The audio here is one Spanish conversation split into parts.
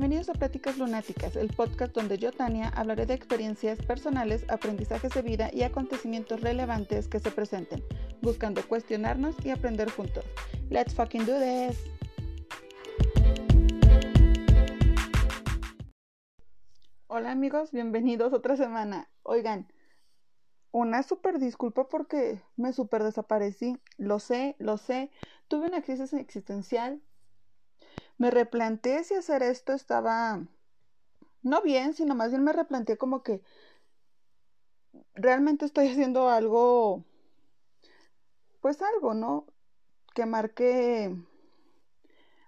Bienvenidos a Pláticas Lunáticas, el podcast donde yo, Tania, hablaré de experiencias personales, aprendizajes de vida y acontecimientos relevantes que se presenten, buscando cuestionarnos y aprender juntos. Let's fucking do this! Hola amigos, bienvenidos otra semana. Oigan, una súper disculpa porque me súper desaparecí. Lo sé, lo sé. Tuve una crisis existencial. Me replanteé si hacer esto estaba no bien, sino más bien me replanteé como que realmente estoy haciendo algo, pues algo, ¿no? Que marque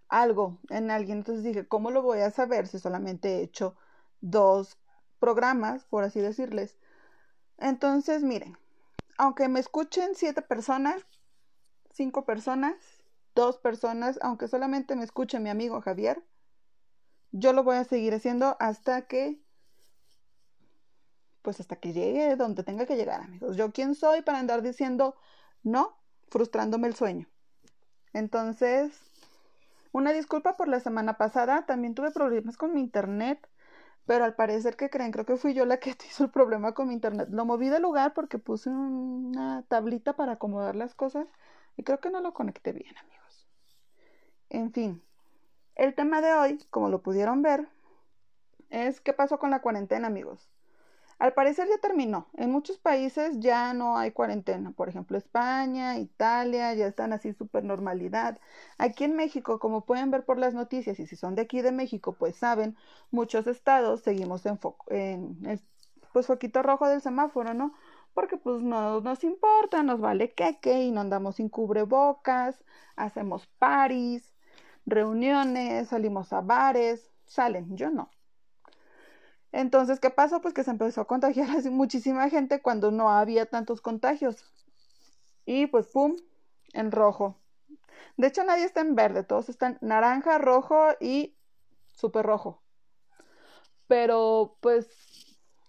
algo en alguien. Entonces dije, ¿cómo lo voy a saber si solamente he hecho dos programas, por así decirles? Entonces, miren, aunque me escuchen siete personas, cinco personas, dos personas, aunque solamente me escuche mi amigo Javier, yo lo voy a seguir haciendo hasta que, pues hasta que llegue donde tenga que llegar, amigos. Yo quién soy para andar diciendo no, frustrándome el sueño. Entonces, una disculpa por la semana pasada, también tuve problemas con mi internet. Pero al parecer que creen, creo que fui yo la que hizo el problema con mi internet. Lo moví de lugar porque puse una tablita para acomodar las cosas y creo que no lo conecté bien, amigos. En fin, el tema de hoy, como lo pudieron ver, es qué pasó con la cuarentena, amigos. Al parecer ya terminó. En muchos países ya no hay cuarentena. Por ejemplo, España, Italia, ya están así súper normalidad. Aquí en México, como pueden ver por las noticias, y si son de aquí de México, pues saben, muchos estados seguimos en, foco, en el pues, foquito rojo del semáforo, ¿no? Porque pues no nos importa, nos vale queque y no andamos sin cubrebocas, hacemos paris, reuniones, salimos a bares, salen, yo no. Entonces, ¿qué pasó? Pues que se empezó a contagiar así muchísima gente cuando no había tantos contagios. Y pues, ¡pum!, en rojo. De hecho, nadie está en verde, todos están naranja, rojo y súper rojo. Pero, pues,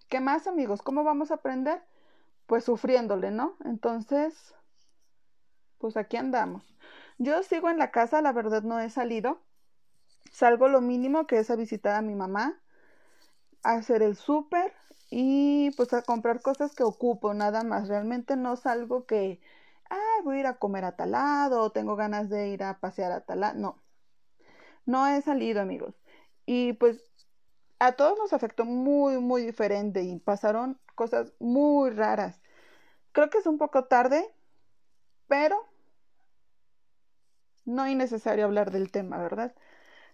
¿qué más, amigos? ¿Cómo vamos a aprender? Pues sufriéndole, ¿no? Entonces, pues aquí andamos. Yo sigo en la casa, la verdad no he salido. Salgo lo mínimo que es a visitar a mi mamá hacer el súper y pues a comprar cosas que ocupo, nada más. Realmente no salgo que, ah, voy a ir a comer a tal lado o tengo ganas de ir a pasear a tal lado. No, no he salido, amigos. Y pues a todos nos afectó muy, muy diferente y pasaron cosas muy raras. Creo que es un poco tarde, pero no es necesario hablar del tema, ¿verdad?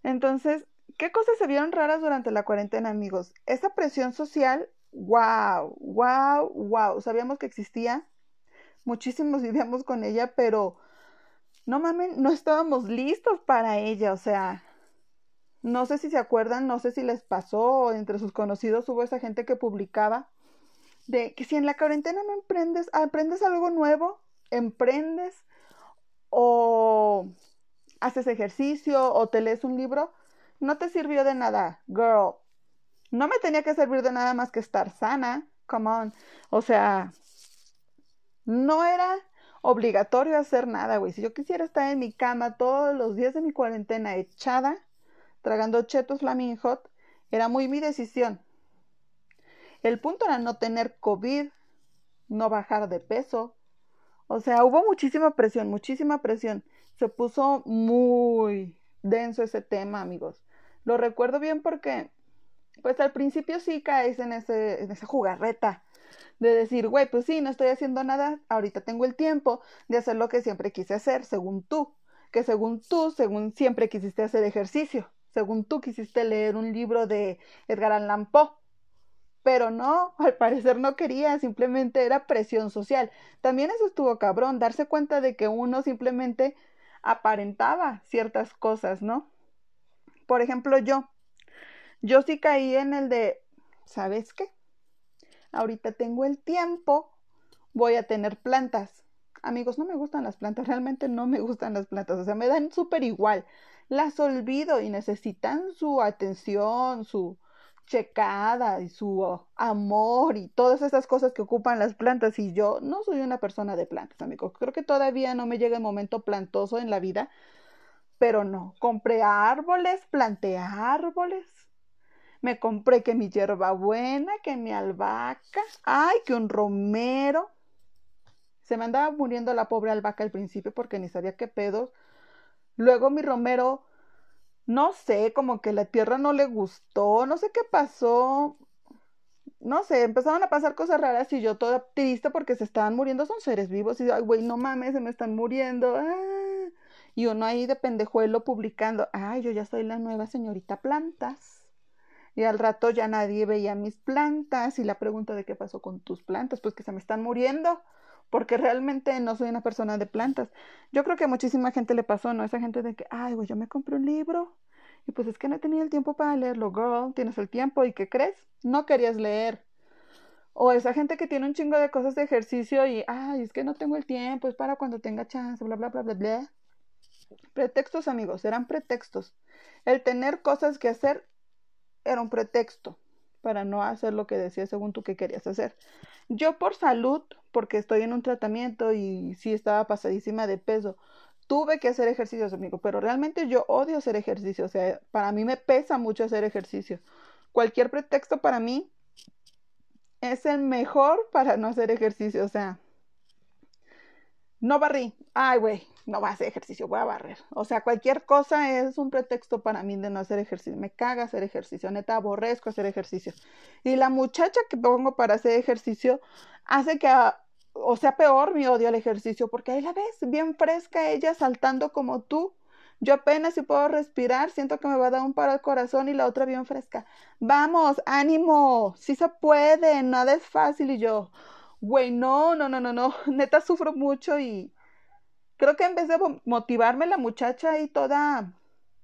Entonces, ¿Qué cosas se vieron raras durante la cuarentena, amigos? Esa presión social, wow, wow, wow. Sabíamos que existía, muchísimos vivíamos con ella, pero no mames, no estábamos listos para ella, o sea, no sé si se acuerdan, no sé si les pasó, entre sus conocidos hubo esa gente que publicaba de que si en la cuarentena no emprendes, aprendes algo nuevo, emprendes o haces ejercicio o te lees un libro, no te sirvió de nada, girl. No me tenía que servir de nada más que estar sana. Come on. O sea, no era obligatorio hacer nada, güey. Si yo quisiera estar en mi cama todos los días de mi cuarentena echada, tragando chetos flaming hot, era muy mi decisión. El punto era no tener COVID, no bajar de peso. O sea, hubo muchísima presión, muchísima presión. Se puso muy denso ese tema, amigos. Lo recuerdo bien porque, pues al principio sí caes en, ese, en esa jugarreta de decir, güey, pues sí, no estoy haciendo nada, ahorita tengo el tiempo de hacer lo que siempre quise hacer, según tú, que según tú, según siempre quisiste hacer ejercicio, según tú quisiste leer un libro de Edgar Allan Poe, pero no, al parecer no quería, simplemente era presión social. También eso estuvo cabrón, darse cuenta de que uno simplemente aparentaba ciertas cosas, ¿no? Por ejemplo, yo, yo sí caí en el de, ¿sabes qué? Ahorita tengo el tiempo, voy a tener plantas. Amigos, no me gustan las plantas, realmente no me gustan las plantas, o sea, me dan súper igual. Las olvido y necesitan su atención, su checada y su amor y todas esas cosas que ocupan las plantas. Y yo no soy una persona de plantas, amigos. Creo que todavía no me llega el momento plantoso en la vida pero no, compré árboles, planté árboles, Me compré que mi hierbabuena, que mi albahaca, ay, que un romero. Se me andaba muriendo la pobre albahaca al principio porque ni sabía qué pedos. Luego mi romero, no sé, como que la tierra no le gustó, no sé qué pasó. No sé, empezaron a pasar cosas raras y yo toda triste porque se estaban muriendo, son seres vivos. Y ay, güey, no mames, se me están muriendo. Ah. Y uno ahí de pendejuelo publicando, ay, yo ya soy la nueva señorita plantas. Y al rato ya nadie veía mis plantas y la pregunta de qué pasó con tus plantas, pues que se me están muriendo, porque realmente no soy una persona de plantas. Yo creo que a muchísima gente le pasó, ¿no? Esa gente de que, ay, güey, yo me compré un libro y pues es que no he tenido el tiempo para leerlo, girl, tienes el tiempo y ¿qué crees? No querías leer. O esa gente que tiene un chingo de cosas de ejercicio y, ay, es que no tengo el tiempo, es para cuando tenga chance, bla, bla, bla, bla, bla. Pretextos, amigos, eran pretextos. El tener cosas que hacer era un pretexto para no hacer lo que decías según tú que querías hacer. Yo por salud, porque estoy en un tratamiento y sí estaba pasadísima de peso, tuve que hacer ejercicios, amigo, pero realmente yo odio hacer ejercicio, o sea, para mí me pesa mucho hacer ejercicio. Cualquier pretexto para mí es el mejor para no hacer ejercicio, o sea, no barrí, ay, güey, no va a hacer ejercicio, voy a barrer. O sea, cualquier cosa es un pretexto para mí de no hacer ejercicio. Me caga hacer ejercicio, neta, aborrezco hacer ejercicio. Y la muchacha que pongo para hacer ejercicio hace que, ah, o sea, peor mi odio al ejercicio, porque ahí la ves, bien fresca ella, saltando como tú. Yo apenas si puedo respirar, siento que me va a dar un paro al corazón y la otra bien fresca. Vamos, ánimo, sí se puede, nada es fácil y yo, güey, no, no, no, no, no, neta sufro mucho y creo que en vez de motivarme la muchacha ahí toda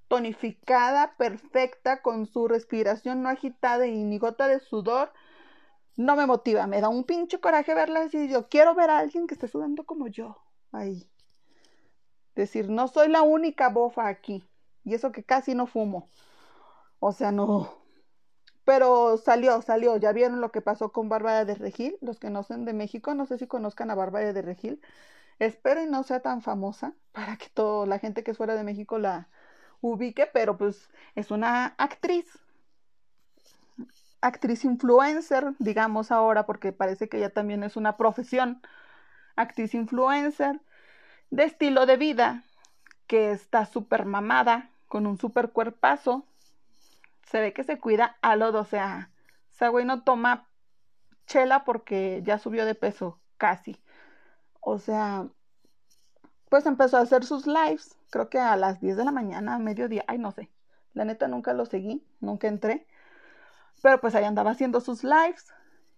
tonificada, perfecta, con su respiración no agitada y ni gota de sudor, no me motiva, me da un pinche coraje verla así, yo quiero ver a alguien que esté sudando como yo, ahí. Decir, no soy la única bofa aquí, y eso que casi no fumo. O sea, no, pero salió, salió. Ya vieron lo que pasó con Bárbara de Regil. Los que no son de México, no sé si conozcan a Bárbara de Regil. Espero y no sea tan famosa para que toda la gente que es fuera de México la ubique, pero pues es una actriz. Actriz influencer, digamos ahora, porque parece que ella también es una profesión. Actriz influencer de estilo de vida, que está súper mamada, con un súper cuerpazo, se ve que se cuida a lodo, o sea, esa güey no toma chela porque ya subió de peso, casi. O sea, pues empezó a hacer sus lives, creo que a las 10 de la mañana, a mediodía, ay, no sé. La neta nunca lo seguí, nunca entré. Pero pues ahí andaba haciendo sus lives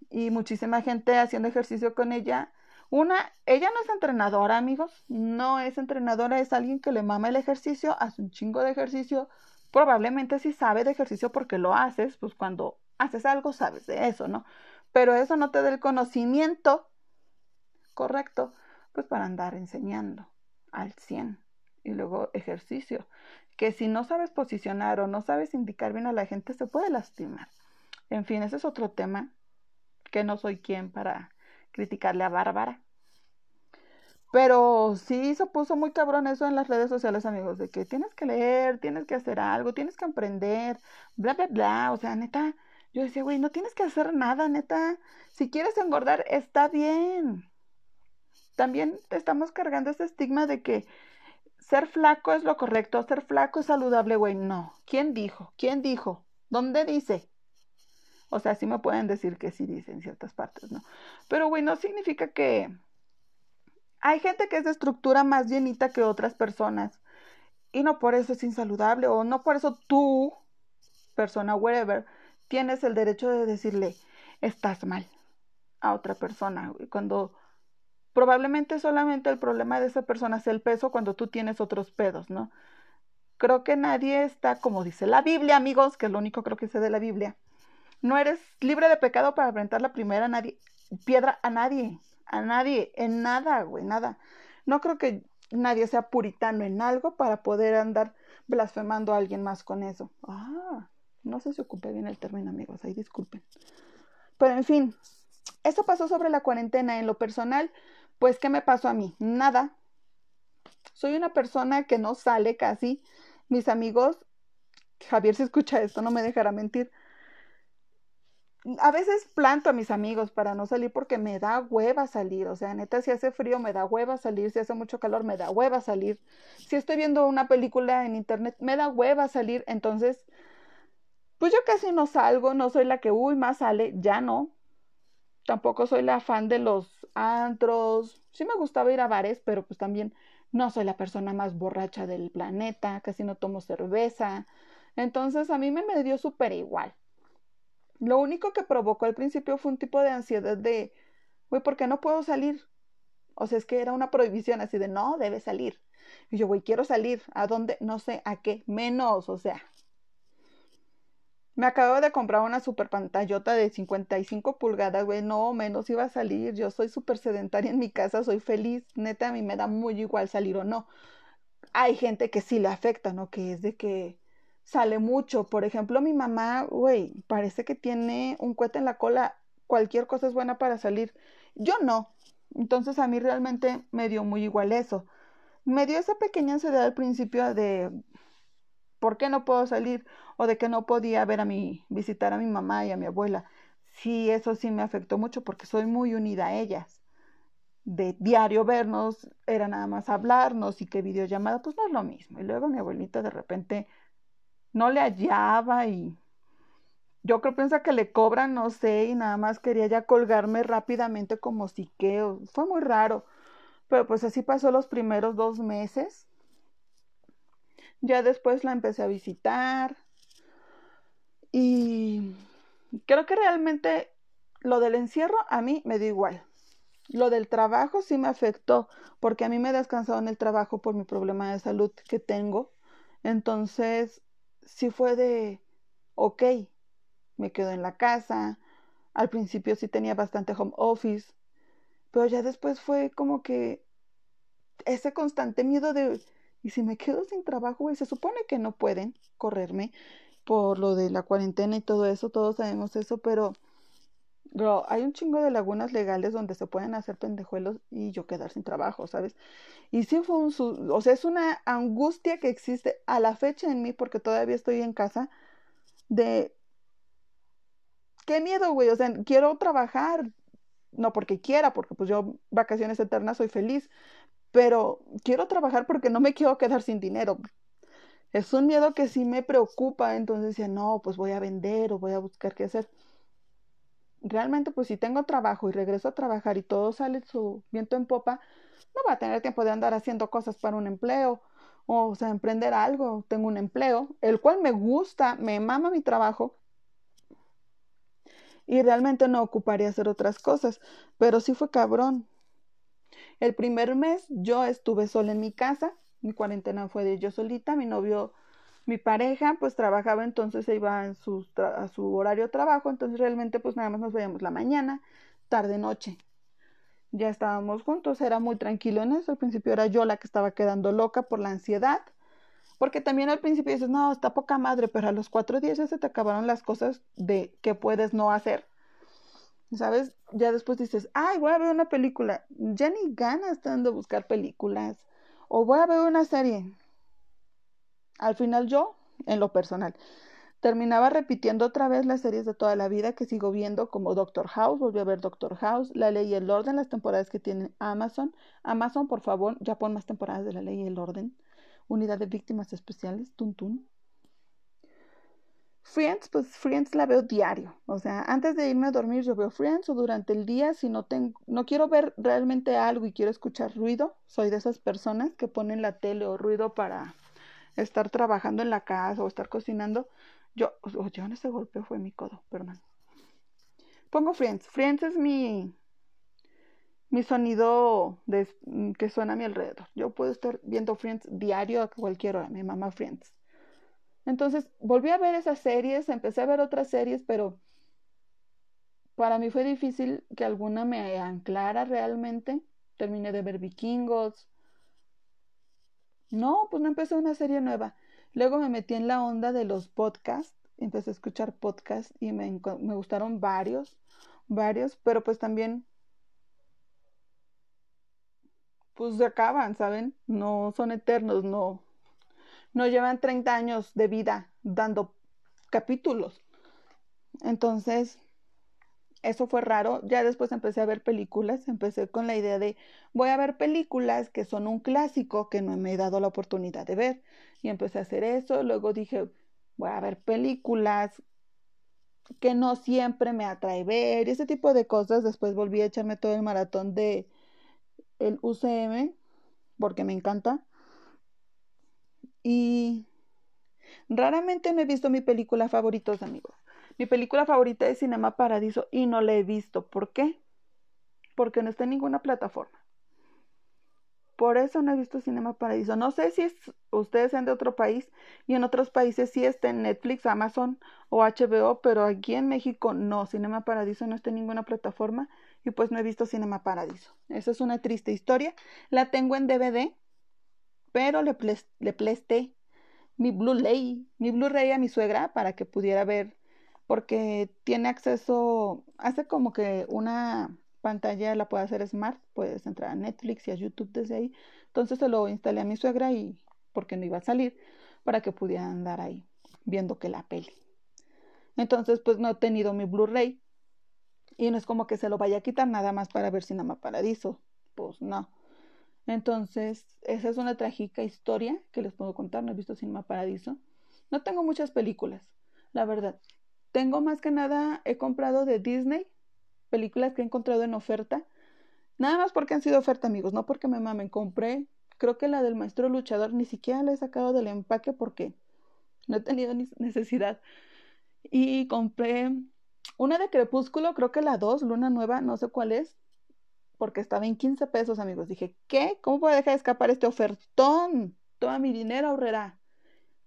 y muchísima gente haciendo ejercicio con ella. Una, ella no es entrenadora, amigos, no es entrenadora, es alguien que le mama el ejercicio, hace un chingo de ejercicio, probablemente si sabe de ejercicio porque lo haces, pues cuando haces algo sabes de eso, ¿no? Pero eso no te da el conocimiento correcto, pues para andar enseñando al 100 y luego ejercicio, que si no sabes posicionar o no sabes indicar bien a la gente se puede lastimar. En fin, ese es otro tema que no soy quien para criticarle a Bárbara. Pero sí se puso muy cabrón eso en las redes sociales, amigos, de que tienes que leer, tienes que hacer algo, tienes que aprender, bla, bla, bla. O sea, neta, yo decía, güey, no tienes que hacer nada, neta. Si quieres engordar, está bien. También estamos cargando ese estigma de que ser flaco es lo correcto, ser flaco es saludable, güey. No. ¿Quién dijo? ¿Quién dijo? ¿Dónde dice? O sea, sí me pueden decir que sí dice en ciertas partes, ¿no? Pero, güey, no significa que hay gente que es de estructura más llenita que otras personas y no por eso es insaludable o no por eso tú, persona, whatever, tienes el derecho de decirle estás mal a otra persona. Cuando probablemente solamente el problema de esa persona es el peso cuando tú tienes otros pedos, ¿no? Creo que nadie está, como dice la Biblia, amigos, que es lo único creo que sé de la Biblia. No eres libre de pecado para enfrentar la primera nadie, piedra a nadie a nadie, en nada, güey, nada. No creo que nadie sea puritano en algo para poder andar blasfemando a alguien más con eso. Ah, no sé si ocupé bien el término, amigos, ahí disculpen. Pero en fin, eso pasó sobre la cuarentena. En lo personal, pues, ¿qué me pasó a mí? Nada. Soy una persona que no sale casi. Mis amigos, Javier, si escucha esto, no me dejará mentir. a veces planto a mis amigos para no salir porque me da hueva salir. O sea, neta, si hace frío me da hueva salir, si hace mucho calor me da hueva salir. Si estoy viendo una película en internet me da hueva salir. Entonces, pues yo casi no salgo, no soy la que, uy, más sale, ya no. Tampoco soy la fan de los antros. Sí me gustaba ir a bares, pero pues también no soy la persona más borracha del planeta, casi no tomo cerveza. Entonces a mí me, dio súper igual. Lo único que provocó al principio fue un tipo de ansiedad de, güey, ¿por qué no puedo salir? O sea, es que era una prohibición así de, no, debe salir. Y yo, güey, quiero salir. ¿A dónde? No sé, ¿a qué? Menos, o sea. Me acabo de comprar una super pantallota de 55 pulgadas, güey, no, menos iba a salir. Yo soy súper sedentaria en mi casa, soy feliz. Neta, a mí me da muy igual salir o no. Hay gente que sí le afecta, ¿no? Que es de que sale mucho. Por ejemplo, mi mamá, güey, parece que tiene un cohete en la cola. Cualquier cosa es buena para salir. Yo no. Entonces a mí realmente me dio muy igual eso. Me dio esa pequeña ansiedad al principio de por qué no puedo salir o de que no podía ver a mi visitar a mi mamá y a mi abuela. Sí, eso sí me afectó mucho porque soy muy unida a ellas. De diario vernos, era nada más hablarnos y que videollamada, pues no es lo mismo. Y luego mi abuelita de repente no le hallaba y yo creo piensa que le cobran, no sé, y nada más quería ya colgarme rápidamente como siqueo. Fue muy raro. Pero pues así pasó los primeros dos meses. Ya después la empecé a visitar. Y creo que realmente lo del encierro a mí me dio igual. Lo del trabajo sí me afectó, porque a mí me en el trabajo por mi problema de salud que tengo. Entonces, sí fue de, ok, me quedo en la casa. Al principio sí tenía bastante home office, pero ya después fue como que ese constante miedo de, ¿y si me quedo sin trabajo? Y se supone que no pueden correrme por lo de la cuarentena y todo eso, todos sabemos eso, pero Bro, hay un chingo de lagunas legales donde se pueden hacer pendejuelos y yo quedar sin trabajo, ¿sabes? Y sí fue un, o sea, es una angustia que existe a la fecha en mí porque todavía estoy en casa de qué miedo, güey, o sea, quiero trabajar, no porque quiera, porque pues yo vacaciones eternas soy feliz, pero quiero trabajar porque no me quiero quedar sin dinero. Es un miedo que sí me preocupa, entonces decía, no, pues voy a vender o voy a buscar qué hacer realmente pues si tengo trabajo y regreso a trabajar y todo sale su viento en popa, no voy a tener tiempo de andar haciendo cosas para un empleo o, o sea, emprender algo. Tengo un empleo, el cual me gusta, me mama mi trabajo y realmente no ocuparía hacer otras cosas, pero sí fue cabrón. El primer mes yo estuve sola en mi casa, mi cuarentena fue de yo solita, mi novio mi pareja pues trabajaba entonces se iba a su, a su horario de trabajo, entonces realmente pues nada más nos veíamos la mañana, tarde, noche. Ya estábamos juntos, era muy tranquilo en eso, al principio era yo la que estaba quedando loca por la ansiedad, porque también al principio dices, no, está poca madre, pero a los cuatro días ya se te acabaron las cosas de que puedes no hacer. ¿Sabes? Ya después dices, ay, voy a ver una película. Ya ni ganas están de buscar películas. O voy a ver una serie. Al final yo, en lo personal, terminaba repitiendo otra vez las series de toda la vida que sigo viendo como Doctor House, volví a ver Doctor House, La Ley y el Orden, las temporadas que tiene Amazon. Amazon, por favor, ya pon más temporadas de La Ley y el Orden. Unidad de Víctimas Especiales, Tuntun. Friends, pues Friends la veo diario. O sea, antes de irme a dormir yo veo Friends o durante el día si no tengo, no quiero ver realmente algo y quiero escuchar ruido, soy de esas personas que ponen la tele o ruido para estar trabajando en la casa o estar cocinando, yo, yo en ese golpe fue mi codo, perdón. Pongo Friends. Friends es mi, mi sonido que suena a mi alrededor. Yo puedo estar viendo Friends diario a cualquier hora, mi mamá Friends. Entonces, volví a ver esas series, empecé a ver otras series, pero para mí fue difícil que alguna me anclara realmente. Terminé de ver Vikingos, no, pues no empecé una serie nueva. Luego me metí en la onda de los podcasts, empecé a escuchar podcasts y me, me gustaron varios, varios, pero pues también pues se acaban, ¿saben? No son eternos, no, no llevan 30 años de vida dando capítulos. Entonces, eso fue raro. Ya después empecé a ver películas, empecé con la idea de voy a ver películas que son un clásico que no me he dado la oportunidad de ver. Y empecé a hacer eso. Luego dije, voy a ver películas que no siempre me atrae ver, y ese tipo de cosas. Después volví a echarme todo el maratón de el UCM, porque me encanta. Y raramente no he visto mi película favorita, amigos. Mi película favorita es Cinema Paradiso y no la he visto. ¿Por qué? Porque no está en ninguna plataforma. Por eso no he visto Cinema Paradiso. No sé si es, ustedes sean de otro país y en otros países sí está en Netflix, Amazon o HBO, pero aquí en México no. Cinema Paradiso no está en ninguna plataforma y pues no he visto Cinema Paradiso. Esa es una triste historia. La tengo en DVD, pero le, le presté mi Blu-ray, mi Blu-ray a mi suegra para que pudiera ver porque tiene acceso, hace como que una pantalla la puede hacer smart, puedes entrar a Netflix y a YouTube desde ahí. Entonces se lo instalé a mi suegra y porque no iba a salir, para que pudiera andar ahí viendo que la peli. Entonces, pues no he tenido mi Blu-ray y no es como que se lo vaya a quitar nada más para ver Cinema Paradiso. Pues no. Entonces, esa es una trágica historia que les puedo contar. No he visto Cinema Paradiso. No tengo muchas películas, la verdad. Tengo más que nada, he comprado de Disney, películas que he encontrado en oferta. Nada más porque han sido oferta, amigos, no porque me mamen. Compré, creo que la del maestro luchador, ni siquiera la he sacado del empaque porque no he tenido necesidad. Y compré una de Crepúsculo, creo que la 2, Luna Nueva, no sé cuál es, porque estaba en 15 pesos, amigos. Dije, ¿qué? ¿Cómo puedo dejar de escapar este ofertón? Toda mi dinero ahorrará.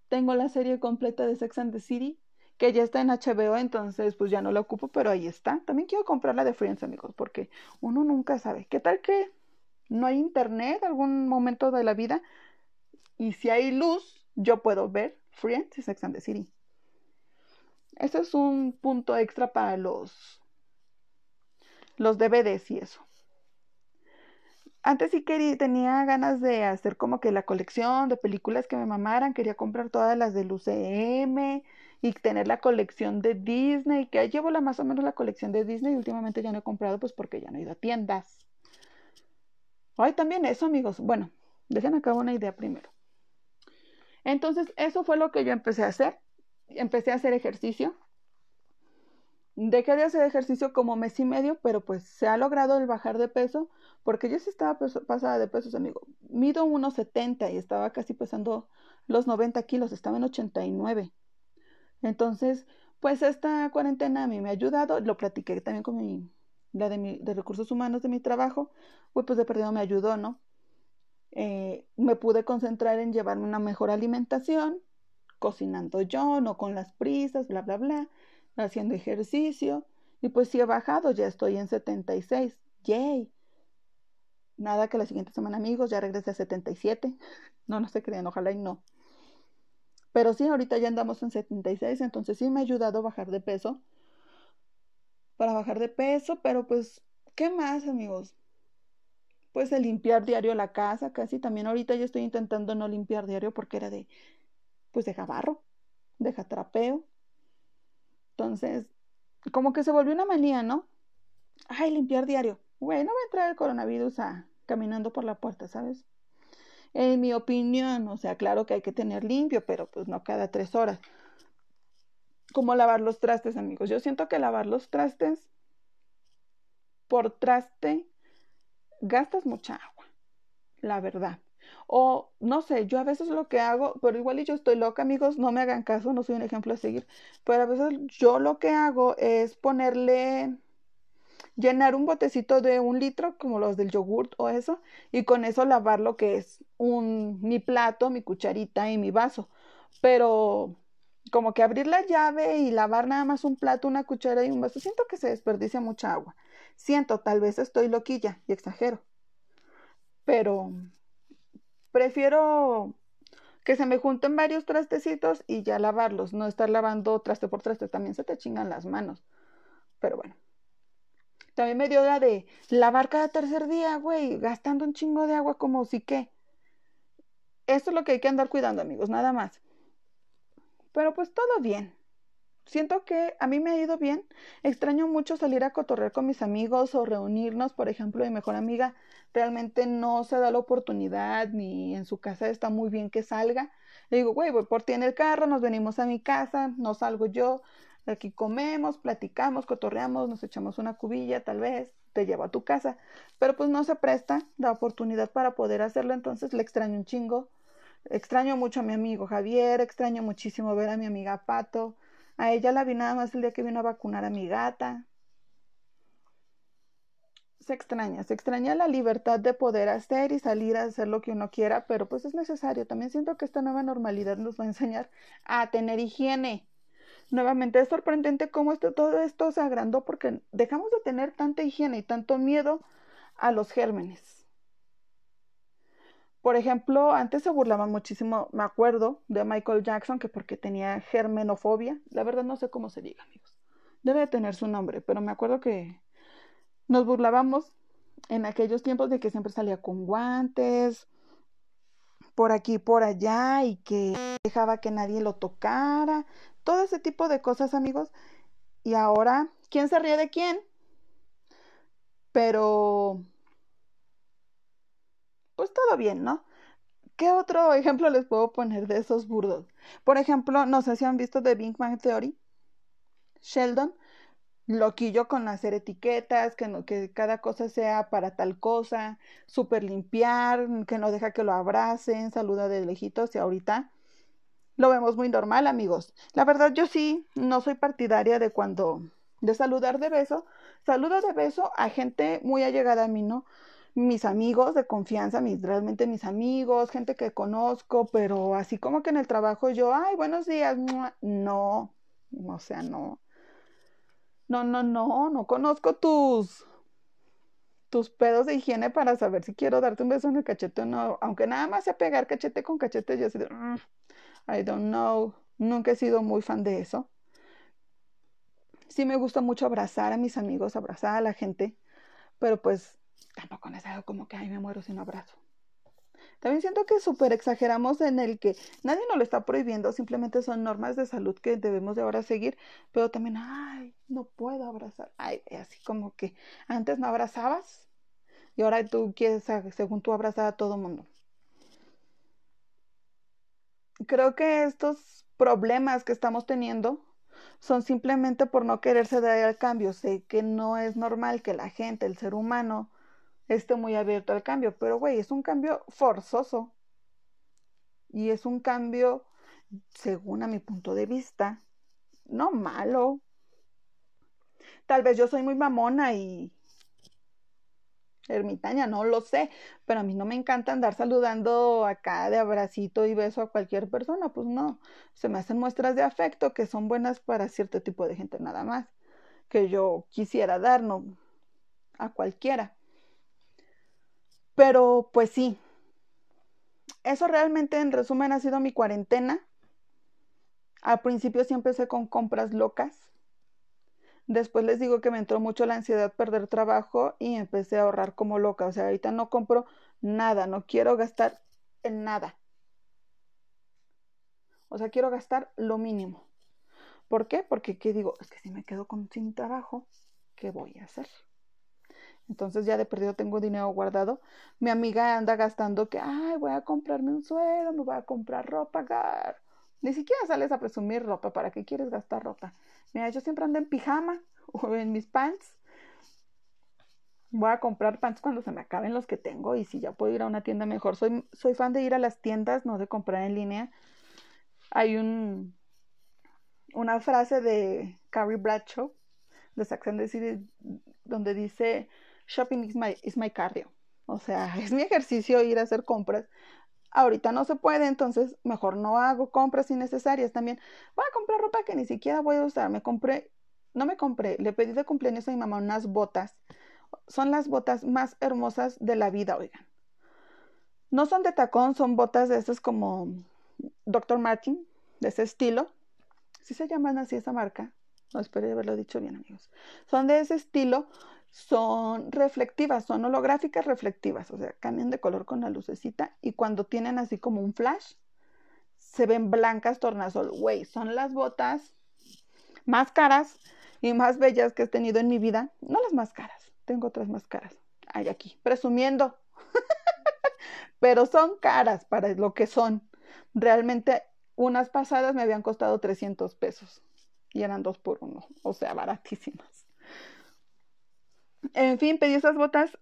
Tengo la serie completa de Sex and the City que ya está en HBO, entonces pues ya no la ocupo, pero ahí está. También quiero comprar la de Friends, amigos, porque uno nunca sabe. ¿Qué tal que no hay internet algún momento de la vida? Y si hay luz, yo puedo ver Friends y Sex and the City. Ese es un punto extra para los, los DVDs y eso. Antes sí quería, tenía ganas de hacer como que la colección de películas que me mamaran. Quería comprar todas las del UCM y tener la colección de Disney, que llevo la más o menos la colección de Disney y últimamente ya no he comprado pues porque ya no he ido a tiendas. Ay, también eso, amigos. Bueno, dejen acá una idea primero. Entonces, eso fue lo que yo empecé a hacer. Empecé a hacer ejercicio. Dejé de hacer ejercicio como mes y medio, pero pues se ha logrado el bajar de peso, porque yo sí estaba pasada de pesos, amigo. Mido 1,70 y estaba casi pesando los 90 kilos, estaba en 89. Entonces, pues esta cuarentena a mí me ha ayudado, lo platiqué también con mi, la de, mi, de recursos humanos de mi trabajo, pues, de perdido me ayudó, ¿no? Eh, me pude concentrar en llevarme una mejor alimentación, cocinando yo, no con las prisas, bla, bla, bla, haciendo ejercicio, y pues sí he bajado, ya estoy en 76, yay. Nada que la siguiente semana, amigos, ya regresé a 77. No, no se crean, ojalá y no. Pero sí, ahorita ya andamos en 76, entonces sí me ha ayudado a bajar de peso. Para bajar de peso, pero pues, ¿qué más, amigos? Pues el limpiar diario la casa, casi. También ahorita yo estoy intentando no limpiar diario porque era de, pues deja barro, deja trapeo. Entonces, como que se volvió una manía, ¿no? Ay, limpiar diario. Bueno, va a entrar el coronavirus a, caminando por la puerta, ¿sabes? En mi opinión, o sea, claro que hay que tener limpio, pero pues no cada tres horas. Como lavar los trastes, amigos. Yo siento que lavar los trastes por traste gastas mucha agua, la verdad. O no sé, yo a veces lo que hago, pero igual y yo estoy loca, amigos, no me hagan caso, no soy un ejemplo a seguir, pero a veces yo lo que hago es ponerle llenar un botecito de un litro, como los del yogurt o eso, y con eso lavar lo que es un, mi plato, mi cucharita y mi vaso. Pero como que abrir la llave y lavar nada más un plato, una cuchara y un vaso, siento que se desperdicia mucha agua. Siento, tal vez estoy loquilla y exagero. Pero prefiero que se me junten varios trastecitos y ya lavarlos, no estar lavando traste por traste, también se te chingan las manos. Pero bueno. También me dio la de lavar cada tercer día, güey, gastando un chingo de agua como si qué. Esto es lo que hay que andar cuidando, amigos, nada más. Pero pues todo bien. Siento que a mí me ha ido bien. Extraño mucho salir a cotorrear con mis amigos o reunirnos, por ejemplo, mi mejor amiga realmente no se da la oportunidad ni en su casa está muy bien que salga. Le digo, güey, voy por ti en el carro, nos venimos a mi casa, no salgo yo, aquí comemos, platicamos, cotorreamos, nos echamos una cubilla tal vez, te llevo a tu casa, pero pues no se presta la oportunidad para poder hacerlo, entonces le extraño un chingo. Extraño mucho a mi amigo Javier, extraño muchísimo ver a mi amiga Pato. A ella la vi nada más el día que vino a vacunar a mi gata. Se extraña, se extraña la libertad de poder hacer y salir a hacer lo que uno quiera, pero pues es necesario. También siento que esta nueva normalidad nos va a enseñar a tener higiene. Nuevamente es sorprendente cómo esto, todo esto se agrandó porque dejamos de tener tanta higiene y tanto miedo a los gérmenes. Por ejemplo, antes se burlaban muchísimo, me acuerdo, de Michael Jackson, que porque tenía germenofobia. La verdad no sé cómo se diga, amigos. Debe de tener su nombre, pero me acuerdo que nos burlábamos en aquellos tiempos de que siempre salía con guantes, por aquí por allá, y que dejaba que nadie lo tocara. Todo ese tipo de cosas, amigos. Y ahora, ¿quién se ríe de quién? Pero pues todo bien, ¿no? ¿Qué otro ejemplo les puedo poner de esos burdos? Por ejemplo, no sé si han visto The Big Bang Theory. Sheldon, loquillo con hacer etiquetas, que, no, que cada cosa sea para tal cosa, súper limpiar, que no deja que lo abracen, saluda de lejitos y ahorita lo vemos muy normal, amigos. La verdad, yo sí, no soy partidaria de cuando, de saludar de beso. Saludo de beso a gente muy allegada a mí, ¿no? Mis amigos de confianza, mis, realmente mis amigos, gente que conozco, pero así como que en el trabajo yo, ay, buenos días, no, o sea, no, no, no, no, no conozco tus, tus pedos de higiene para saber si quiero darte un beso en el cachete o no, aunque nada más sea pegar cachete con cachete, yo así mm, I don't know, nunca he sido muy fan de eso. Sí me gusta mucho abrazar a mis amigos, abrazar a la gente, pero pues tampoco es algo como que, ay, me muero sin abrazo. También siento que súper exageramos en el que nadie nos lo está prohibiendo, simplemente son normas de salud que debemos de ahora seguir, pero también, ay, no puedo abrazar. Ay, así como que antes no abrazabas y ahora tú quieres, según tú, abrazar a todo mundo. Creo que estos problemas que estamos teniendo son simplemente por no quererse dar al cambio. Sé que no es normal que la gente, el ser humano, esté muy abierto al cambio, pero güey, es un cambio forzoso. Y es un cambio, según a mi punto de vista, no malo. Tal vez yo soy muy mamona y ermitaña, no lo sé, pero a mí no me encanta andar saludando acá de abracito y beso a cualquier persona, pues no, se me hacen muestras de afecto que son buenas para cierto tipo de gente nada más, que yo quisiera dar, no a cualquiera. Pero pues sí, eso realmente en resumen ha sido mi cuarentena. Al principio siempre empecé con compras locas. Después les digo que me entró mucho la ansiedad perder trabajo y empecé a ahorrar como loca. O sea, ahorita no compro nada, no quiero gastar en nada. O sea, quiero gastar lo mínimo. ¿Por qué? Porque, ¿qué digo? Es que si me quedo con, sin trabajo, ¿qué voy a hacer? Entonces ya de perdido tengo dinero guardado. Mi amiga anda gastando que, ay, voy a comprarme un suelo, me voy a comprar ropa. Gar. Ni siquiera sales a presumir ropa. ¿Para qué quieres gastar ropa? Mira, yo siempre ando en pijama o en mis pants. Voy a comprar pants cuando se me acaben los que tengo y si ya puedo ir a una tienda mejor. Soy, soy fan de ir a las tiendas, no de comprar en línea. Hay un, una frase de Carrie Bradshaw de Sax and the City donde dice shopping is my, is my cardio. O sea, es mi ejercicio ir a hacer compras. Ahorita no se puede, entonces mejor no hago compras innecesarias también. Voy a comprar ropa que ni siquiera voy a usar. Me compré, no me compré, le pedí de cumpleaños a mi mamá unas botas. Son las botas más hermosas de la vida, oigan. No son de tacón, son botas de esas como Dr. Martin, de ese estilo. ¿Sí se llaman así esa marca? No espero haberlo dicho bien, amigos. Son de ese estilo, son reflectivas, son holográficas reflectivas, o sea, cambian de color con la lucecita y cuando tienen así como un flash, se ven blancas tornasol. Güey, son las botas más caras y más bellas que he tenido en mi vida. No las más caras, tengo otras más caras. Hay aquí, presumiendo. Pero son caras para lo que son. Realmente unas pasadas me habían costado 300 pesos y eran dos por uno, o sea, baratísimas. En fin, pedí esas botas.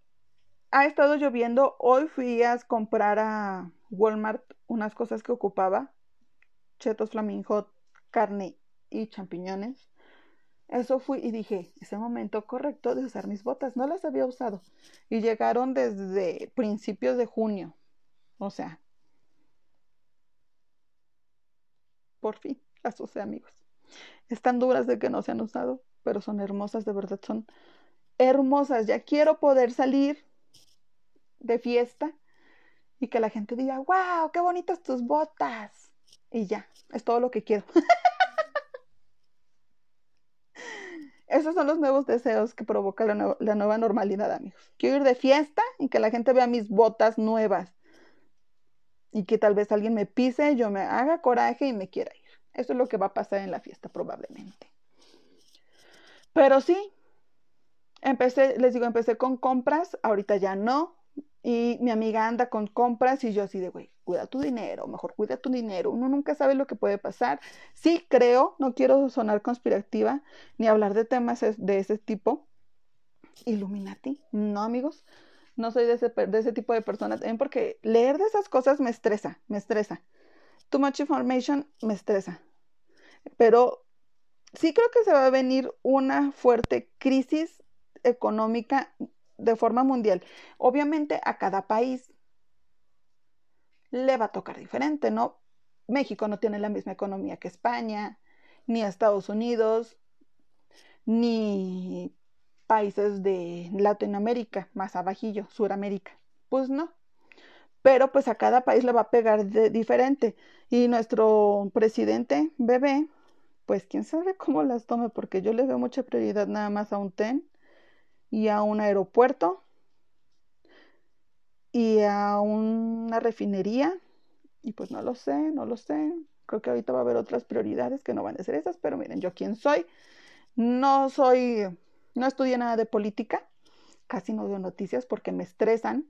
Ha estado lloviendo. Hoy fui a comprar a Walmart unas cosas que ocupaba. Chetos flamingo, carne y champiñones. Eso fui y dije, es el momento correcto de usar mis botas. No las había usado. Y llegaron desde principios de junio. O sea, por fin las usé, amigos. Están duras de que no se han usado, pero son hermosas, de verdad, son hermosas. Ya quiero poder salir de fiesta y que la gente diga, wow, qué bonitas tus botas. Y ya, es todo lo que quiero. Esos son los nuevos deseos que provoca la, la, nueva normalidad, amigos. Quiero ir de fiesta y que la gente vea mis botas nuevas. Y que tal vez alguien me pise, yo me haga coraje y me quiera ir. Eso es lo que va a pasar en la fiesta, probablemente. Pero sí, empecé, les digo, empecé con compras, ahorita ya no. Y mi amiga anda con compras y yo así de, güey, cuida tu dinero, mejor cuida tu dinero. Uno nunca sabe lo que puede pasar. Sí creo, no quiero sonar conspirativa ni hablar de temas de ese tipo. Illuminati, no amigos, no soy de ese, de ese tipo de personas, también porque leer de esas cosas me estresa, me estresa. Too much information me estresa. Pero sí creo que se va a venir una fuerte crisis económica de forma mundial. Obviamente a cada país le va a tocar diferente, ¿no? México no tiene la misma economía que España, ni Estados Unidos, ni países de Latinoamérica, más abajillo, Suramérica. Pues no. Pero pues a cada país le va a pegar de diferente. Y nuestro presidente, bebé, pues quién sabe cómo las tome, porque yo le veo mucha prioridad nada más a un TEN y a un aeropuerto y a una refinería. Y pues no lo sé, no lo sé. Creo que ahorita va a haber otras prioridades que no van a ser esas, pero miren, yo quién soy. No soy, no estudié nada de política, casi no veo noticias porque me estresan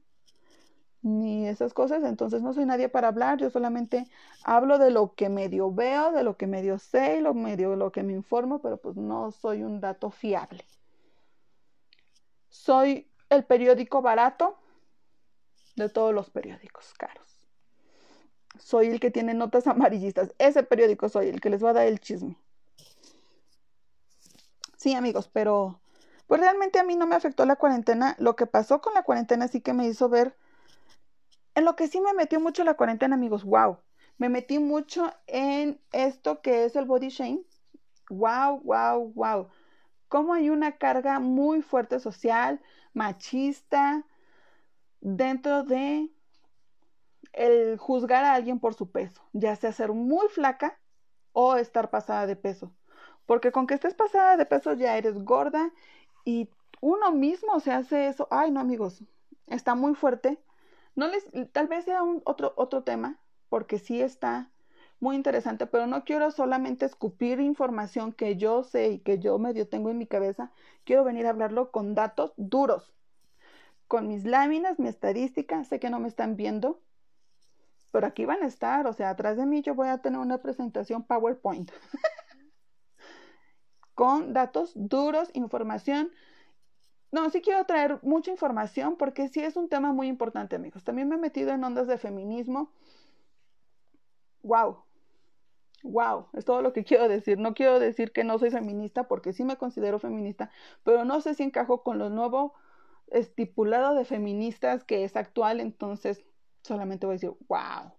ni esas cosas, entonces no soy nadie para hablar, yo solamente hablo de lo que medio veo, de lo que medio sé, lo medio lo que me informo, pero pues no soy un dato fiable. Soy el periódico barato de todos los periódicos caros. Soy el que tiene notas amarillistas. Ese periódico soy el que les va a dar el chisme. Sí, amigos, pero pues realmente a mí no me afectó la cuarentena. Lo que pasó con la cuarentena sí que me hizo ver en lo que sí me metió mucho la cuarentena, amigos. Wow. Me metí mucho en esto que es el body shame. Wow, wow, wow cómo hay una carga muy fuerte social, machista, dentro de el juzgar a alguien por su peso, ya sea ser muy flaca o estar pasada de peso. Porque con que estés pasada de peso ya eres gorda y uno mismo se hace eso. Ay, no, amigos, está muy fuerte. No les, tal vez sea un otro, otro tema, porque sí está muy interesante, pero no quiero solamente escupir información que yo sé y que yo medio tengo en mi cabeza, quiero venir a hablarlo con datos duros, con mis láminas, mi estadística, sé que no me están viendo, pero aquí van a estar, o sea, atrás de mí yo voy a tener una presentación PowerPoint con datos duros, información. No, sí quiero traer mucha información porque sí es un tema muy importante, amigos. También me he metido en ondas de feminismo. Wow, Wow, es todo lo que quiero decir. No quiero decir que no soy feminista porque sí me considero feminista, pero no sé si encajo con lo nuevo estipulado de feministas que es actual, entonces solamente voy a decir, wow.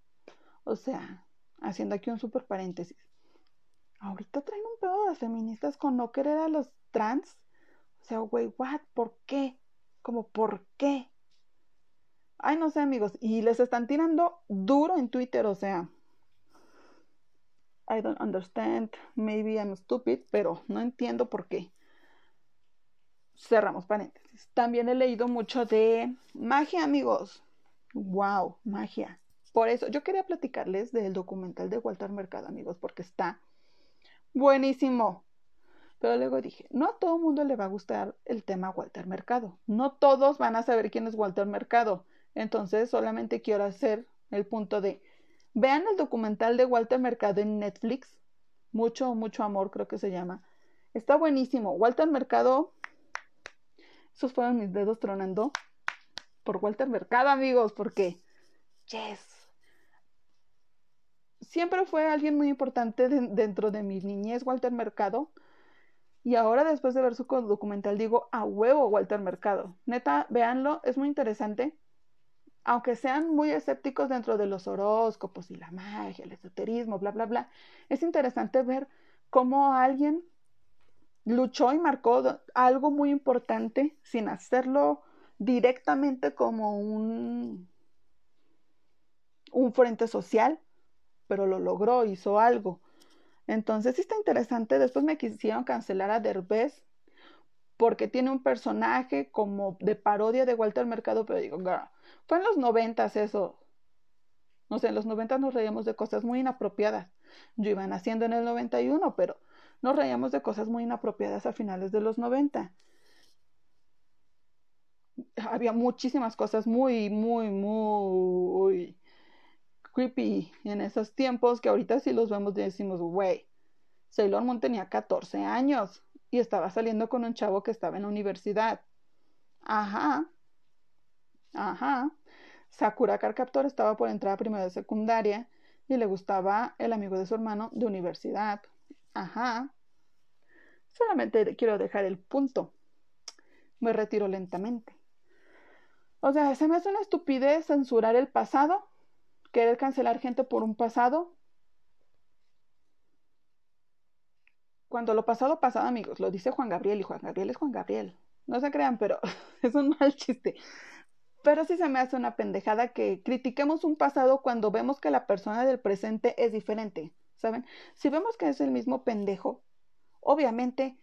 O sea, haciendo aquí un super paréntesis. Ahorita traen un pedo de feministas con no querer a los trans. O sea, güey, what? ¿Por qué? Como, ¿por qué? Ay, no sé, amigos. Y les están tirando duro en Twitter, o sea, I don't understand, maybe I'm stupid, pero no entiendo por qué. Cerramos paréntesis. También he leído mucho de magia, amigos. Wow, magia. Por eso yo quería platicarles del documental de Walter Mercado, amigos, porque está buenísimo. Pero luego dije, no a todo mundo le va a gustar el tema Walter Mercado. No todos van a saber quién es Walter Mercado. Entonces solamente quiero hacer el punto de, vean el documental de Walter Mercado en Netflix. Mucho, mucho amor creo que se llama. Está buenísimo. Walter Mercado, esos fueron mis dedos tronando por Walter Mercado, amigos, porque, yes. Siempre fue alguien muy importante dentro de mi niñez, Walter Mercado. Y ahora, después de ver su documental, digo, a huevo, Walter Mercado. Neta, véanlo, es muy interesante. Aunque sean muy escépticos dentro de los horóscopos y la magia, el esoterismo, bla, bla, bla, es interesante ver cómo alguien luchó y marcó algo muy importante sin hacerlo directamente como un, un frente social, pero lo logró, hizo algo. Entonces sí está interesante. Después me quisieron cancelar a Derbez porque tiene un personaje como de parodia de Walter Mercado, pero digo, fue en los noventas eso. No sé, en los noventas nos reíamos de cosas muy inapropiadas. Yo iba naciendo en el 91, pero nos reíamos de cosas muy inapropiadas a finales de los 90. Había muchísimas cosas muy, muy, muy creepy en esos tiempos que ahorita si los vemos y decimos, güey, Sailor Moon tenía 14 años y estaba saliendo con un chavo que estaba en la universidad. Ajá. Ajá. Sakura Carcaptor estaba por entrar a primera de secundaria y le gustaba el amigo de su hermano de universidad. Ajá. Solamente quiero dejar el punto. Me retiro lentamente. O sea, se me hace una estupidez censurar el pasado querer cancelar gente por un pasado. Cuando lo pasado pasado, amigos, lo dice Juan Gabriel y Juan Gabriel es Juan Gabriel. No se crean, pero es un mal chiste. Pero sí se me hace una pendejada que critiquemos un pasado cuando vemos que la persona del presente es diferente, ¿saben? Si vemos que es el mismo pendejo, obviamente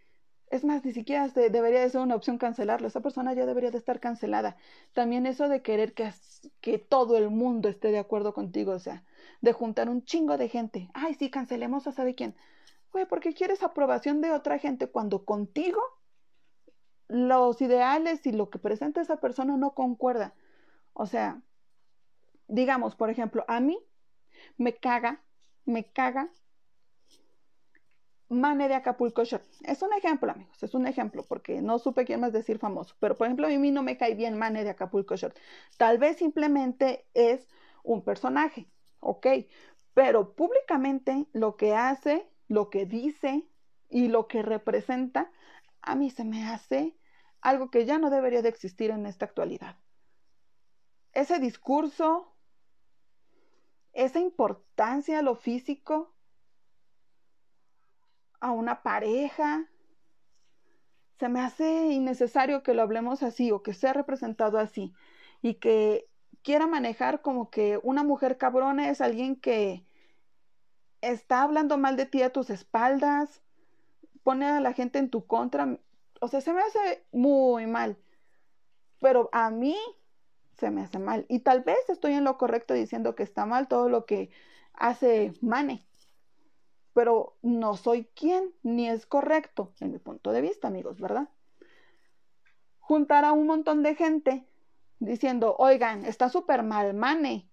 es más, ni siquiera debería de ser una opción cancelarlo. Esa persona ya debería de estar cancelada. También eso de querer que, que todo el mundo esté de acuerdo contigo, o sea, de juntar un chingo de gente. Ay, sí, cancelemos a sabe quién. Güey, porque quieres aprobación de otra gente cuando contigo los ideales y lo que presenta esa persona no concuerda. O sea, digamos, por ejemplo, a mí me caga, me caga Mane de Acapulco Shore. Es un ejemplo, amigos, es un ejemplo, porque no supe quién más decir famoso. Pero, por ejemplo, a mí no me cae bien Mane de Acapulco Shore. Tal vez simplemente es un personaje, ¿ok? Pero públicamente lo que hace, lo que dice y lo que representa, a mí se me hace algo que ya no debería de existir en esta actualidad. Ese discurso, esa importancia a lo físico, a una pareja. Se me hace innecesario que lo hablemos así o que sea representado así y que quiera manejar como que una mujer cabrona es alguien que está hablando mal de ti a tus espaldas, pone a la gente en tu contra. O sea, se me hace muy mal. Pero a mí se me hace mal. Y tal vez estoy en lo correcto diciendo que está mal todo lo que hace Mane pero no soy quien, ni es correcto, en mi punto de vista, amigos, ¿verdad? Juntar a un montón de gente diciendo, oigan, está súper mal, Mane,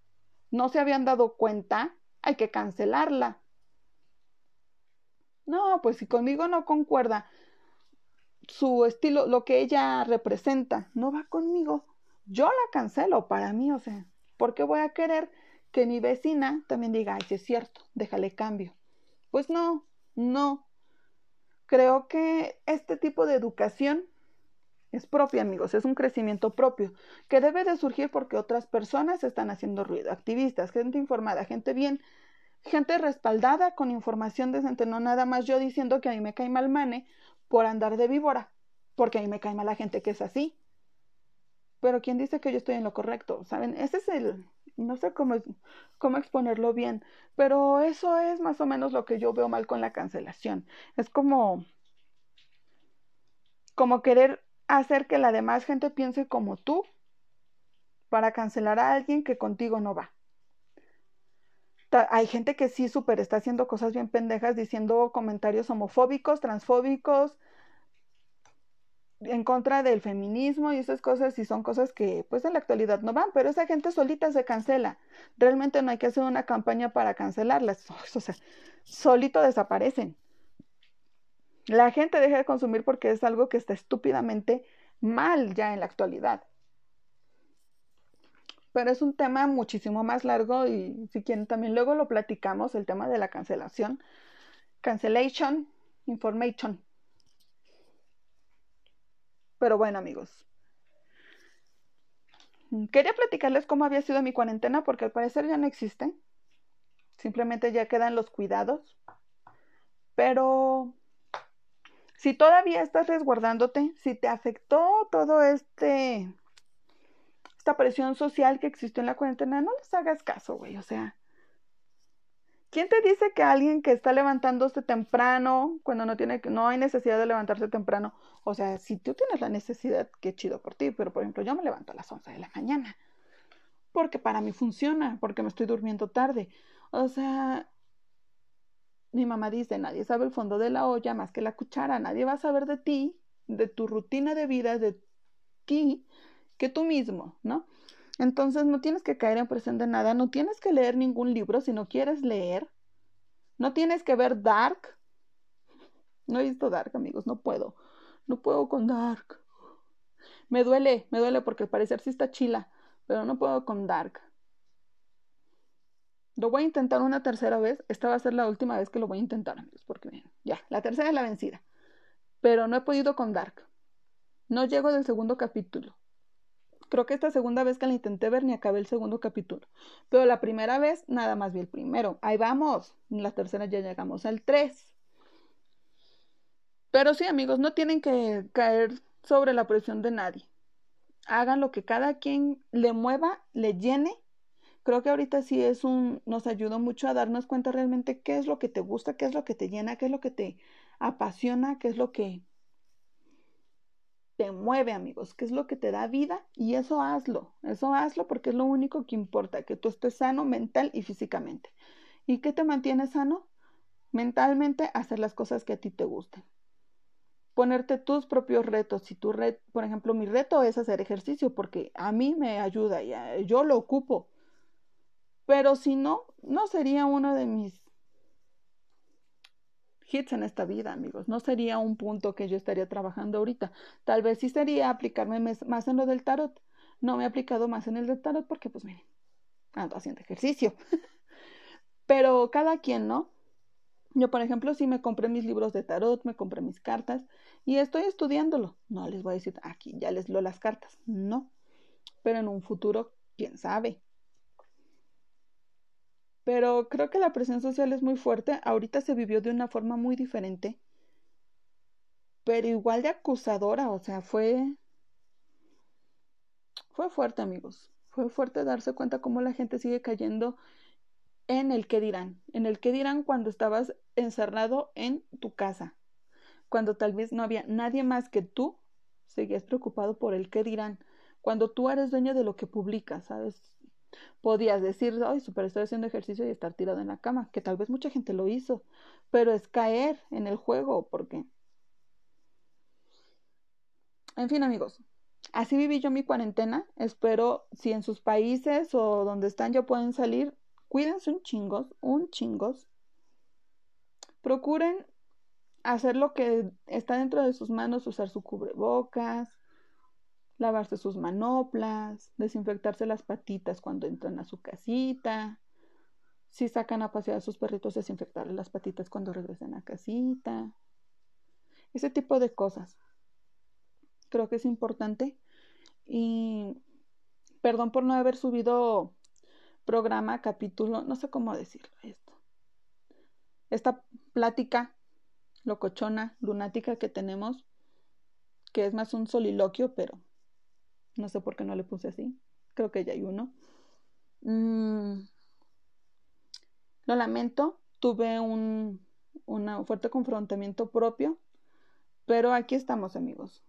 no se habían dado cuenta, hay que cancelarla. No, pues si conmigo no concuerda su estilo, lo que ella representa, no va conmigo, yo la cancelo para mí, o sea, ¿por qué voy a querer que mi vecina también diga, ay, si es cierto, déjale cambio? Pues no, no. Creo que este tipo de educación es propia, amigos, es un crecimiento propio que debe de surgir porque otras personas están haciendo ruido, activistas, gente informada, gente bien, gente respaldada con información decente, no nada más yo diciendo que a mí me cae mal Mane por andar de víbora, porque a mí me cae mal la gente que es así. Pero ¿quién dice que yo estoy en lo correcto? ¿Saben? Ese es el, no sé cómo, cómo exponerlo bien, pero eso es más o menos lo que yo veo mal con la cancelación. Es como, como querer hacer que la demás gente piense como tú para cancelar a alguien que contigo no va. hay gente que sí súper está haciendo cosas bien pendejas, diciendo comentarios homofóbicos, transfóbicos, en contra del feminismo y esas cosas, y son cosas que pues en la actualidad no van, pero esa gente solita se cancela. Realmente no hay que hacer una campaña para cancelarlas, o sea, solito desaparecen. La gente deja de consumir porque es algo que está estúpidamente mal ya en la actualidad. Pero es un tema muchísimo más largo y si quieren también luego lo platicamos, el tema de la cancelación. Cancellation, information. Pero bueno amigos, quería platicarles cómo había sido mi cuarentena porque al parecer ya no existe. Simplemente ya quedan los cuidados. Pero si todavía estás resguardándote, si te afectó todo este esta presión social que existió en la cuarentena, no les hagas caso, güey, o sea, ¿quién te dice que alguien que está levantándose temprano, cuando no tiene no hay necesidad de levantarse temprano, o sea, si tú tienes la necesidad, qué chido por ti, pero por ejemplo, yo me levanto a las 11 de la mañana, porque para mí funciona, porque me estoy durmiendo tarde. O sea, mi mamá dice, nadie sabe el fondo de la olla más que la cuchara, nadie va a saber de ti, de tu rutina de vida, de ti, que tú mismo, ¿no? Entonces no tienes que caer en presión de nada, no tienes que leer ningún libro si no quieres leer, no tienes que ver Dark. No he visto Dark, amigos, no puedo, no puedo con Dark. Me duele, me duele porque al parecer sí está chila, pero no puedo con Dark. Lo voy a intentar una tercera vez. Esta va a ser la última vez que lo voy a intentar, amigos, porque ya, la tercera es la vencida. Pero no he podido con Dark. No llego del segundo capítulo. Creo que esta segunda vez que la intenté ver ni acabé el segundo capítulo. Pero la primera vez nada más vi el primero. Ahí vamos. En la tercera ya llegamos al 3. Pero sí, amigos, no tienen que caer sobre la presión de nadie. Hagan lo que cada quien le mueva, le llene creo que ahorita sí es un, nos ayudó mucho a darnos cuenta realmente qué es lo que te gusta, qué es lo que te llena, qué es lo que te apasiona, qué es lo que te mueve, amigos, qué es lo que te da vida y eso hazlo, eso hazlo porque es lo único que importa, que tú estés sano mental y físicamente. ¿Y qué te mantiene sano? Mentalmente hacer las cosas que a ti te gusten. Ponerte tus propios retos. Si tu red, por ejemplo, mi reto es hacer ejercicio porque a mí me ayuda y yo lo ocupo pero si no, no sería uno de mis hits en esta vida, amigos. No sería un punto que yo estaría trabajando ahorita. Tal vez sí sería aplicarme más en lo del tarot. No me he aplicado más en el del tarot porque, pues miren, ando haciendo ejercicio. Pero cada quien, ¿no? Yo, por ejemplo, sí me compré mis libros de tarot, me compré mis cartas y estoy estudiándolo. No les voy a decir, aquí ya les leo las cartas. No. Pero en un futuro, quién sabe. Pero creo que la presión social es muy fuerte. Ahorita se vivió de una forma muy diferente. Pero igual de acusadora, o sea, fue... Fue fuerte, amigos. Fue fuerte darse cuenta cómo la gente sigue cayendo en el que dirán. En el que dirán cuando estabas encerrado en tu casa. Cuando tal vez no había nadie más que tú, seguías preocupado por el que dirán. Cuando tú eres dueño de lo que publicas, ¿sabes? Podías decir, ay, super, estoy haciendo ejercicio y estar tirado en la cama, que tal vez mucha gente lo hizo, pero es caer en el juego, porque... En fin, amigos, así viví yo mi cuarentena. Espero si en sus países o donde están ya pueden salir, cuídense un chingos, un chingos. Procuren hacer lo que está dentro de sus manos, usar su cubrebocas, lavarse sus manoplas, desinfectarse las patitas cuando entran a su casita, si sacan a pasear a sus perritos, desinfectarle las patitas cuando regresen a casita, ese tipo de cosas. Creo que es importante y perdón por no haber subido programa, capítulo, no sé cómo decirlo esto. Esta plática locochona, lunática que tenemos, que es más un soliloquio, pero no sé por qué no le puse así. Creo que ya hay uno. Mm, lo lamento. Tuve un, un fuerte confrontamiento propio. Pero aquí estamos, amigos.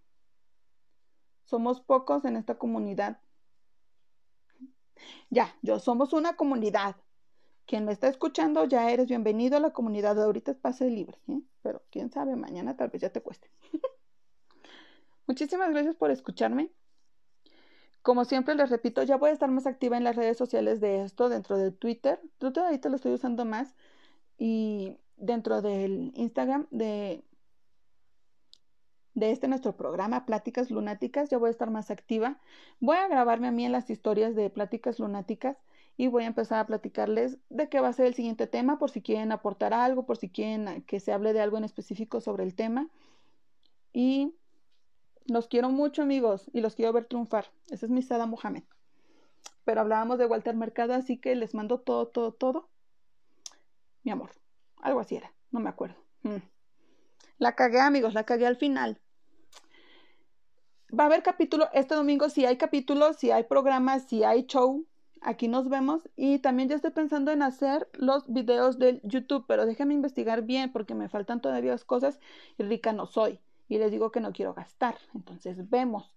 Somos pocos en esta comunidad. Ya, yo somos una comunidad. Quien me está escuchando, ya eres bienvenido a la comunidad. Ahorita es pase libre, ¿eh? pero quién sabe, mañana tal vez ya te cueste. Muchísimas gracias por escucharme. Como siempre les repito, ya voy a estar más activa en las redes sociales de esto, dentro de Twitter. Twitter ahorita lo estoy usando más. Y dentro del Instagram de, de este nuestro programa, Pláticas Lunáticas, ya voy a estar más activa. Voy a grabarme a mí en las historias de Pláticas Lunáticas y voy a empezar a platicarles de qué va a ser el siguiente tema, por si quieren aportar algo, por si quieren que se hable de algo en específico sobre el tema. Y los quiero mucho, amigos, y los quiero ver triunfar. Ese es mi Sada Mohamed. Pero hablábamos de Walter Mercado, así que les mando todo, todo, todo. Mi amor. Algo así era, no me acuerdo. Mm. La cagué, amigos, la cagué al final. Va a haber capítulo este domingo, si hay capítulos, si hay programas, si hay show, aquí nos vemos y también ya estoy pensando en hacer los videos del YouTube, pero déjenme investigar bien porque me faltan todavía cosas y rica no soy y les digo que no quiero gastar, entonces vemos.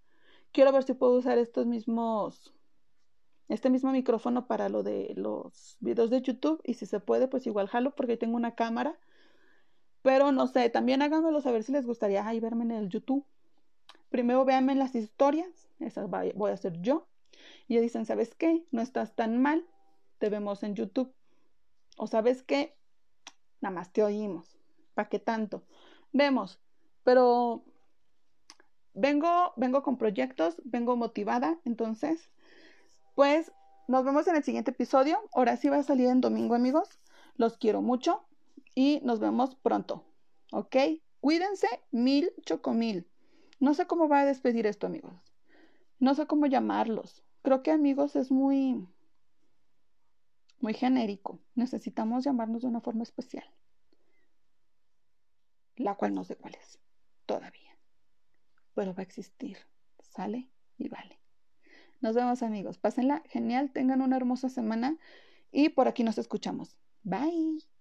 Quiero ver si puedo usar estos mismos este mismo micrófono para lo de los videos de YouTube y si se puede pues igual jalo porque tengo una cámara. Pero no sé, también háganmelo saber si les gustaría ahí verme en el YouTube. Primero véanme en las historias, esas voy a hacer yo y ya dicen, ¿sabes qué? No estás tan mal, te vemos en YouTube. O ¿sabes qué? Nada más te oímos. ¿Para qué tanto? Vemos, pero vengo, vengo con proyectos, vengo motivada, entonces, pues nos vemos en el siguiente episodio. Ahora sí va a salir en domingo, amigos. Los quiero mucho y nos vemos pronto. ¿Ok? Cuídense mil chocomil. No sé cómo va a despedir esto, amigos. No sé cómo llamarlos. Creo que amigos es muy, muy genérico. Necesitamos llamarnos de una forma especial, la cual no sé cuál es todavía, pero va a existir. Sale y vale. Nos vemos amigos. Pásenla genial, tengan una hermosa semana y por aquí nos escuchamos. Bye.